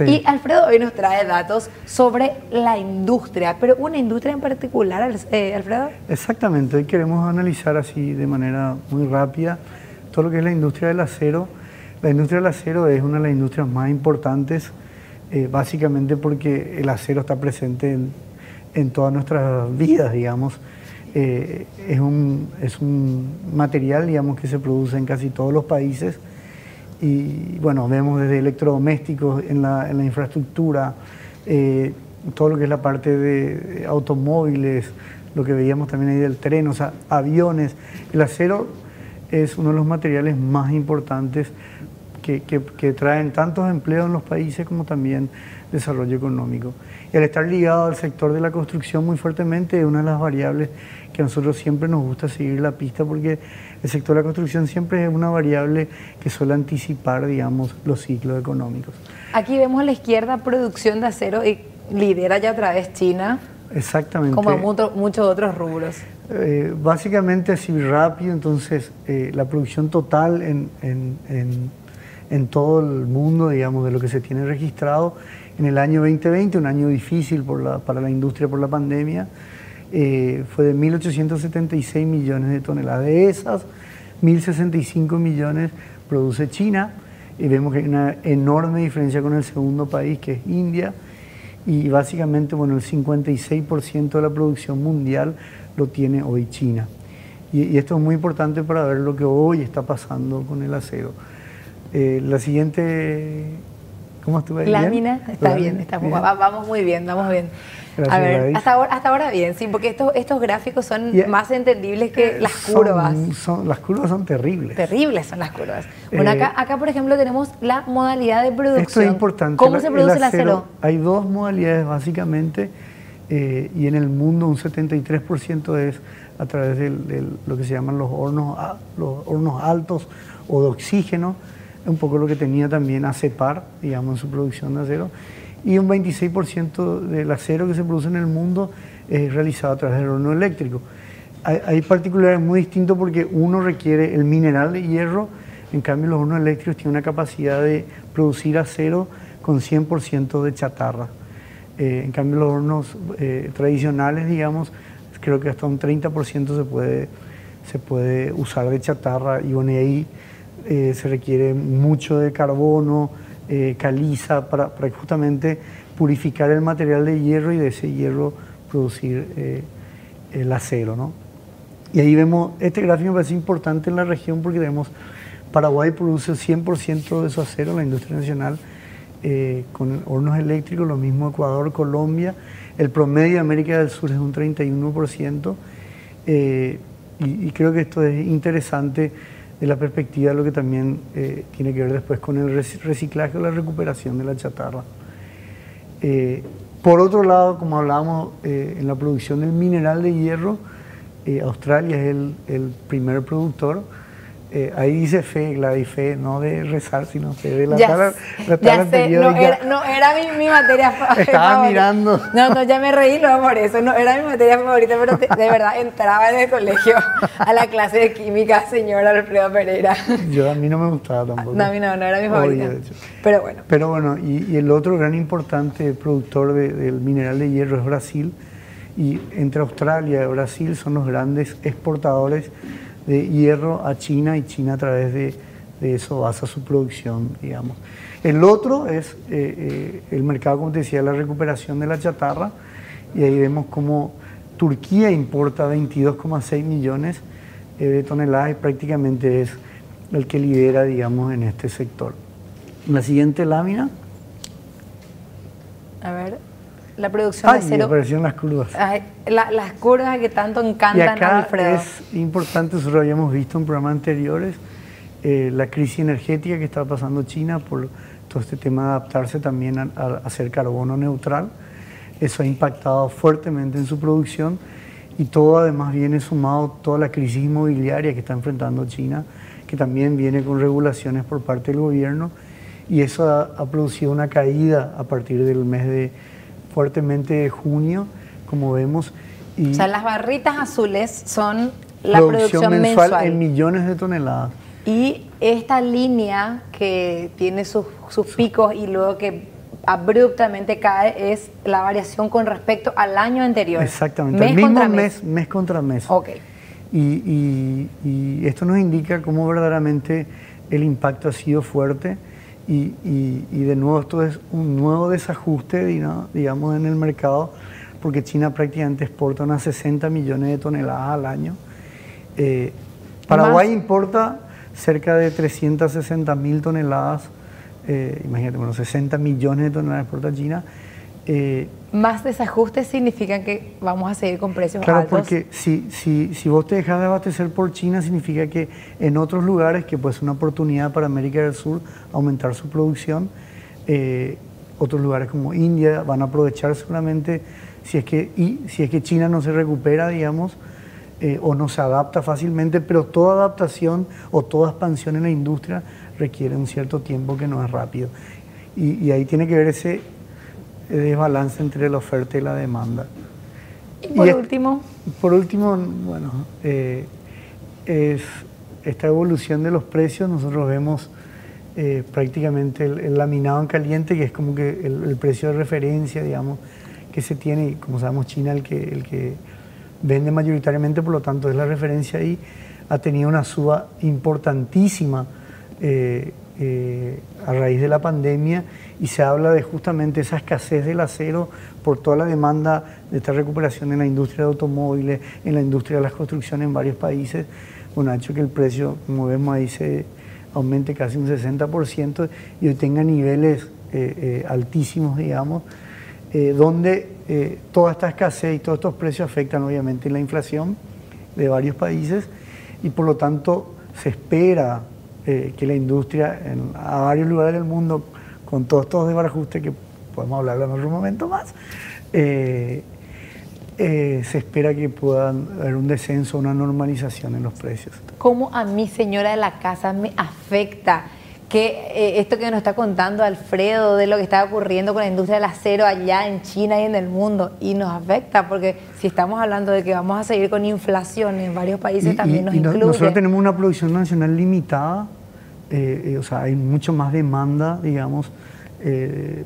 Y Alfredo hoy nos trae datos sobre la industria, pero una industria en particular, eh, Alfredo. Exactamente, hoy queremos analizar así de manera muy rápida todo lo que es la industria del acero. La industria del acero es una de las industrias más importantes, eh, básicamente porque el acero está presente en, todas nuestras vidas, digamos. Eh, es, un, es un material, digamos, que se produce en casi todos los países y bueno, vemos desde electrodomésticos en la, en la infraestructura, eh, todo lo que es la parte de automóviles, lo que veíamos también ahí del tren, o sea, aviones. El acero es uno de los materiales más importantes que, que, traen tantos empleos en los países como también desarrollo económico. Y al estar ligado al sector de la construcción muy fuertemente es una de las variables que a nosotros siempre nos gusta seguir la pista porque el sector de la construcción siempre es una variable que suele anticipar, digamos, los ciclos económicos. Aquí vemos a la izquierda producción de acero y lidera ya otra vez China. Exactamente. Como muchos otros rubros. Eh, básicamente así rápido, entonces eh, la producción total en, en, todo el mundo, digamos, de lo que se tiene registrado en el año 2020, un año difícil por la, para la industria por la pandemia, eh, fue de 1.876 millones de toneladas. De esas, 1.065 millones produce China y vemos que hay una enorme diferencia con el segundo país que es India y básicamente bueno, el 56% de la producción mundial lo tiene hoy China. Y, esto es muy importante para ver lo que hoy está pasando con el acero. Eh, la siguiente, ¿cómo estuve? Lámina, está bien, está, vamos muy bien, vamos bien a ver, hasta ahora, hasta ahora bien, sí, porque estos, estos gráficos son más entendibles que las curvas. Son, las curvas son terribles. Terribles son las curvas. Bueno, acá, eh, acá, por ejemplo, tenemos la modalidad de producción. Esto es importante. ¿Cómo se produce el acero, Hay dos modalidades, básicamente, eh, y en el mundo un 73% es a través de, lo que se llaman los hornos, los hornos altos o de oxígeno, un poco lo que tenía también ACEPAR, digamos, en su producción de acero y un 26% del acero que se produce en el mundo es realizado a través del horno eléctrico. Hay, particulares muy distintos porque uno requiere el mineral de hierro, en cambio los hornos eléctricos tienen una capacidad de producir acero con 100% de chatarra. Eh, en cambio los hornos eh, tradicionales, digamos, creo que hasta un 30% se puede, se puede usar de chatarra y bueno, ahí eh, se requiere mucho de carbono, eh, caliza para, justamente purificar el material de hierro y de ese hierro producir eh, el acero. ¿no? Y ahí vemos, este gráfico me parece importante en la región porque vemos Paraguay produce 100% de su acero la industria nacional con hornos eléctricos, lo mismo Ecuador, Colombia, el promedio de América del Sur es un 31%, y, y creo que esto es interesante de la perspectiva de lo que también eh, tiene que ver después con el reciclaje o la recuperación de la chatarra. Eh, por otro lado, como hablábamos eh, en la producción del mineral de hierro, Australia es el, el primer productor eh, ahí dice fe, Gladys, fe, no de rezar, sino fe de la ya, la no era, no era mi, mi materia favorita. Estaba mirando. No, no, ya me reí, no por eso, no era mi materia favorita, pero de verdad entraba en el colegio a la clase de química, señora Alfredo Pereira. Yo a mí no me gustaba tampoco. No, a mí no, no era mi favorita. pero bueno. Pero bueno, y, el otro gran importante productor del mineral de hierro es Brasil, y entre Australia y Brasil son los grandes exportadores de hierro a China y China a través de, eso basa su producción, digamos. El otro es eh, eh, el mercado, como te decía, la recuperación de la chatarra y ahí vemos cómo Turquía importa 22,6 millones eh, de toneladas y prácticamente es el que lidera, digamos, en este sector. La siguiente lámina. A ver. La producción de acero. aparecieron las curvas. las curvas que tanto encantan y acá Alfredo. Es importante, nosotros habíamos visto en programas anteriores eh, la crisis energética que está pasando China por todo este tema de adaptarse también a, a, ser carbono neutral. Eso ha impactado fuertemente en su producción y todo además viene sumado toda la crisis inmobiliaria que está enfrentando China, que también viene con regulaciones por parte del gobierno y eso ha producido una caída a partir del mes de fuertemente de junio, como vemos. Y o sea, las barritas azules son la producción, mensual, en millones de toneladas. Y esta línea que tiene sus, picos y luego que abruptamente cae es la variación con respecto al año anterior. Exactamente, mes el mismo contra mes, mes, contra mes. Ok. Y, esto nos indica cómo verdaderamente el impacto ha sido fuerte y, de nuevo esto es un nuevo desajuste, digamos, en el mercado porque China prácticamente exporta unas 60 millones de toneladas al año. Eh, Paraguay importa cerca de 360 mil toneladas, eh, imagínate, bueno, 60 millones de toneladas exporta China. Eh, más desajustes significan que vamos a seguir con precios claro, altos. Claro, porque si, si, si vos te dejas de abastecer por China, significa que en otros lugares, que puede ser una oportunidad para América del Sur aumentar su producción, otros lugares como India van a aprovechar seguramente si es que, y, si es que China no se recupera, digamos, eh, o no se adapta fácilmente, pero toda adaptación o toda expansión en la industria requiere un cierto tiempo que no es rápido. Y, ahí tiene que ver ese desbalance entre la oferta y la demanda. Y por último. Por último, bueno, eh, es esta evolución de los precios, nosotros vemos eh, prácticamente el, laminado en caliente, que es como que el, el precio de referencia, digamos, que se tiene, y como sabemos China el que, el que vende mayoritariamente, por lo tanto es la referencia ahí, ha tenido una suba importantísima eh, eh, a raíz de la pandemia y se habla de justamente esa escasez del acero por toda la demanda de esta recuperación en la industria de automóviles, en la industria de las construcciones en varios países, bueno, ha hecho que el precio, como vemos ahí, se aumente casi un 60% y hoy tenga niveles eh, altísimos, digamos, eh, donde eh, toda esta escasez y todos estos precios afectan obviamente la inflación de varios países y por lo tanto se espera eh, que la industria en, a varios lugares del mundo, con todos estos desbarajustes que podemos hablar en otro momento más, se espera que puedan haber un descenso, una normalización en los precios. ¿Cómo a mi señora de la casa me afecta? Que eh, esto que nos está contando Alfredo de lo que está ocurriendo con la industria del acero allá en China y en el mundo y nos afecta porque si estamos hablando de que vamos a seguir con inflación en varios países también nos incluye. Nosotros tenemos una producción nacional limitada, eh, eh, o sea, hay mucho más demanda, digamos,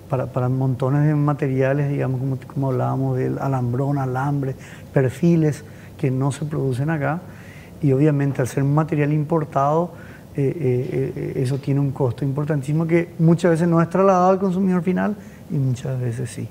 para, para, montones de materiales, digamos, como, como hablábamos del alambrón, alambre, perfiles que no se producen acá y obviamente al ser un material importado, eh, eh, eso tiene un costo importantísimo que muchas veces no es trasladado al consumidor final y muchas veces sí.